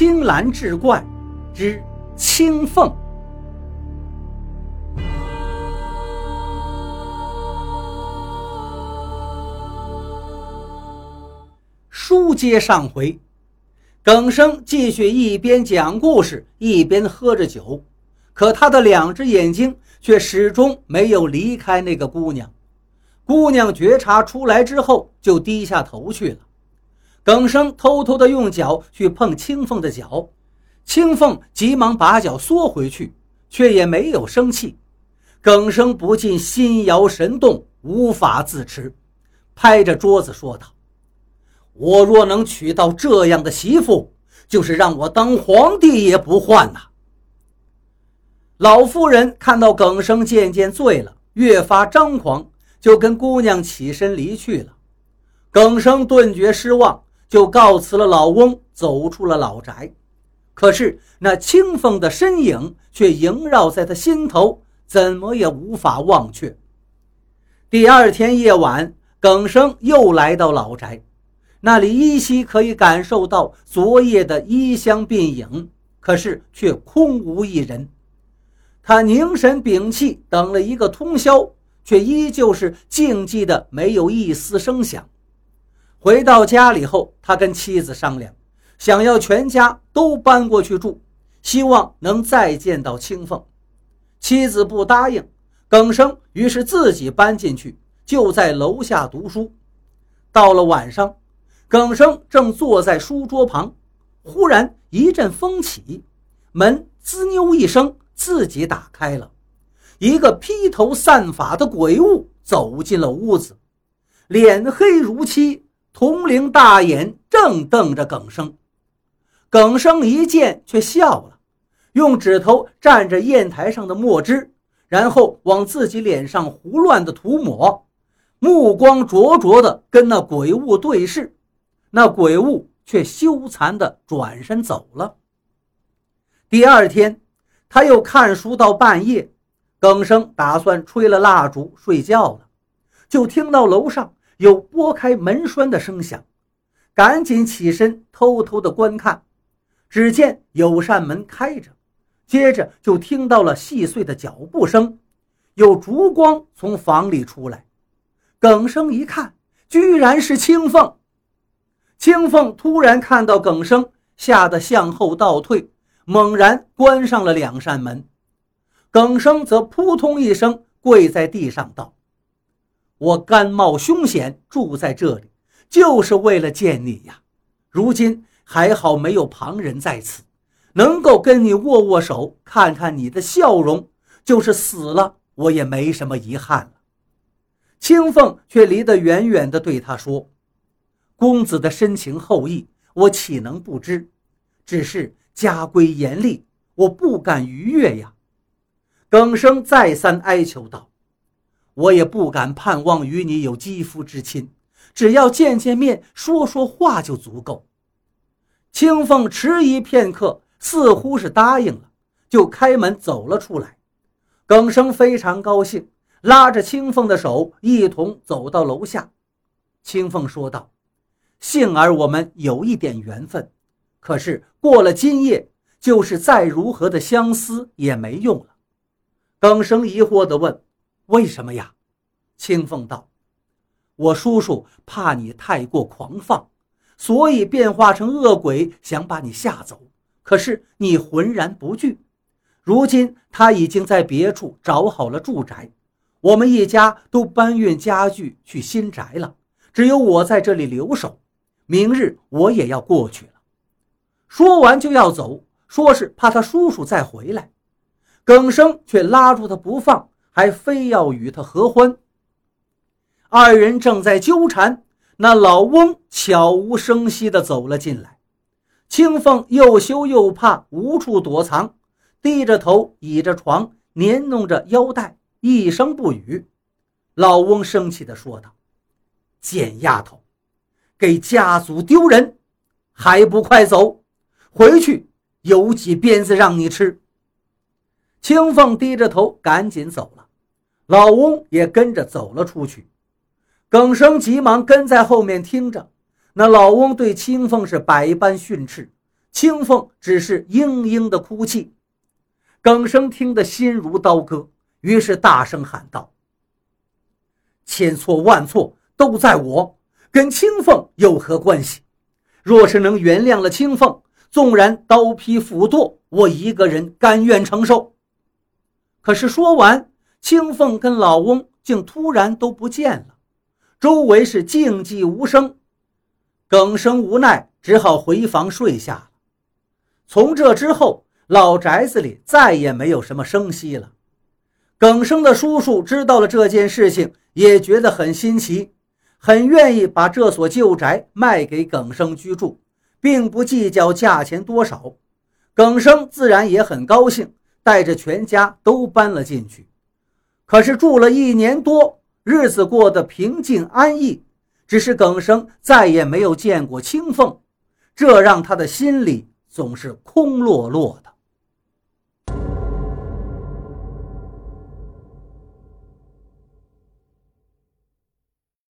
青蓝志怪之青凤。书接上回，耿生继续一边讲故事一边喝着酒，可他的两只眼睛却始终没有离开那个姑娘。姑娘觉察出来之后，就低下头去了。耿生偷偷地用脚去碰青凤的脚，青凤急忙把脚缩回去，却也没有生气。耿生不禁心摇神动，无法自持，拍着桌子说道。我若能娶到这样的媳妇，就是让我当皇帝也不换呐！老妇人看到耿生渐渐醉了，越发张狂，就跟姑娘起身离去了。耿生顿觉失望，就告辞了老翁，走出了老宅。可是那清风的身影却萦绕在他心头，怎么也无法忘却。第二天夜晚，耿生又来到老宅。那里依稀可以感受到昨夜的衣香鬓影，可是却空无一人。他凝神屏气，等了一个通宵，却依旧是静寂的，没有一丝声响。回到家里后，他跟妻子商量，想要全家都搬过去住，希望能再见到青凤。妻子不答应，耿生于是自己搬进去，就在楼下读书。到了晚上。耿生正坐在书桌旁，忽然一阵风起，门滋扭一声，自己打开了。一个披头散发的鬼物走进了屋子，脸黑如漆，铜铃大眼正瞪着耿生。耿生一见却笑了，用指头蘸着砚台上的墨汁，然后往自己脸上胡乱的涂抹，目光灼灼的跟那鬼物对视。那鬼物却羞惭的转身走了。第二天，他又看书到半夜，耿生打算吹了蜡烛睡觉了，就听到楼上有拨开门栓的声响，赶紧起身偷偷的观看，只见有扇门开着，接着就听到了细碎的脚步声，有烛光从房里出来。耿生一看，居然是青凤。青凤突然看到耿生，吓得向后倒退，猛然关上了两扇门。耿生则扑通一声跪在地上道：“我甘冒凶险住在这里，就是为了见你呀。如今还好没有旁人在此，能够跟你握握手，看看你的笑容，就是死了我也没什么遗憾了。”青凤却离得远远的，对他说。公子的深情厚谊，我岂能不知？只是家规严厉，我不敢逾越呀。耿生再三哀求道：“我也不敢盼望与你有肌肤之亲，只要见见面，说说话就足够。”青凤迟疑片刻，似乎是答应了，就开门走了出来。耿生非常高兴，拉着青凤的手，一同走到楼下。青凤说道。幸而我们有一点缘分，可是过了今夜，就是再如何的相思也没用了。耿生疑惑地问：“为什么呀？”青凤道：“我叔叔怕你太过狂放，所以变化成恶鬼，想把你吓走。可是你浑然不惧。如今他已经在别处找好了住宅，我们一家都搬运家具去新宅了，只有我在这里留守。”明日我也要过去了。说完就要走，说是怕他叔叔再回来。耿生却拉住他不放，还非要与他合欢。二人正在纠缠，那老翁悄无声息地走了进来。青凤又羞又怕，无处躲藏，低着头倚着床，捻弄着腰带，一声不语。老翁生气地说道：“贱丫头！”给家族丢人，还不快走！回去有几鞭子让你吃。青凤低着头，赶紧走了。老翁也跟着走了出去。耿生急忙跟在后面听着。那老翁对青凤是百般训斥，青凤只是嘤嘤的哭泣。耿生听得心如刀割，于是大声喊道：“千错万错都在我，跟青凤有何关系？若是能原谅了青凤，纵然刀劈斧剁，我一个人甘愿承受。”可是说完，青凤跟老翁竟突然都不见了，周围是静寂无声。耿生无奈，只好回房睡下了。从这之后，老宅子里再也没有什么声息了。耿生的叔叔知道了这件事情，也觉得很新奇，很愿意把这所旧宅卖给耿生居住，并不计较价钱多少。耿生自然也很高兴，带着全家都搬了进去。可是住了一年多，日子过得平静安逸。只是耿生再也没有见过青凤，这让他的心里总是空落落的。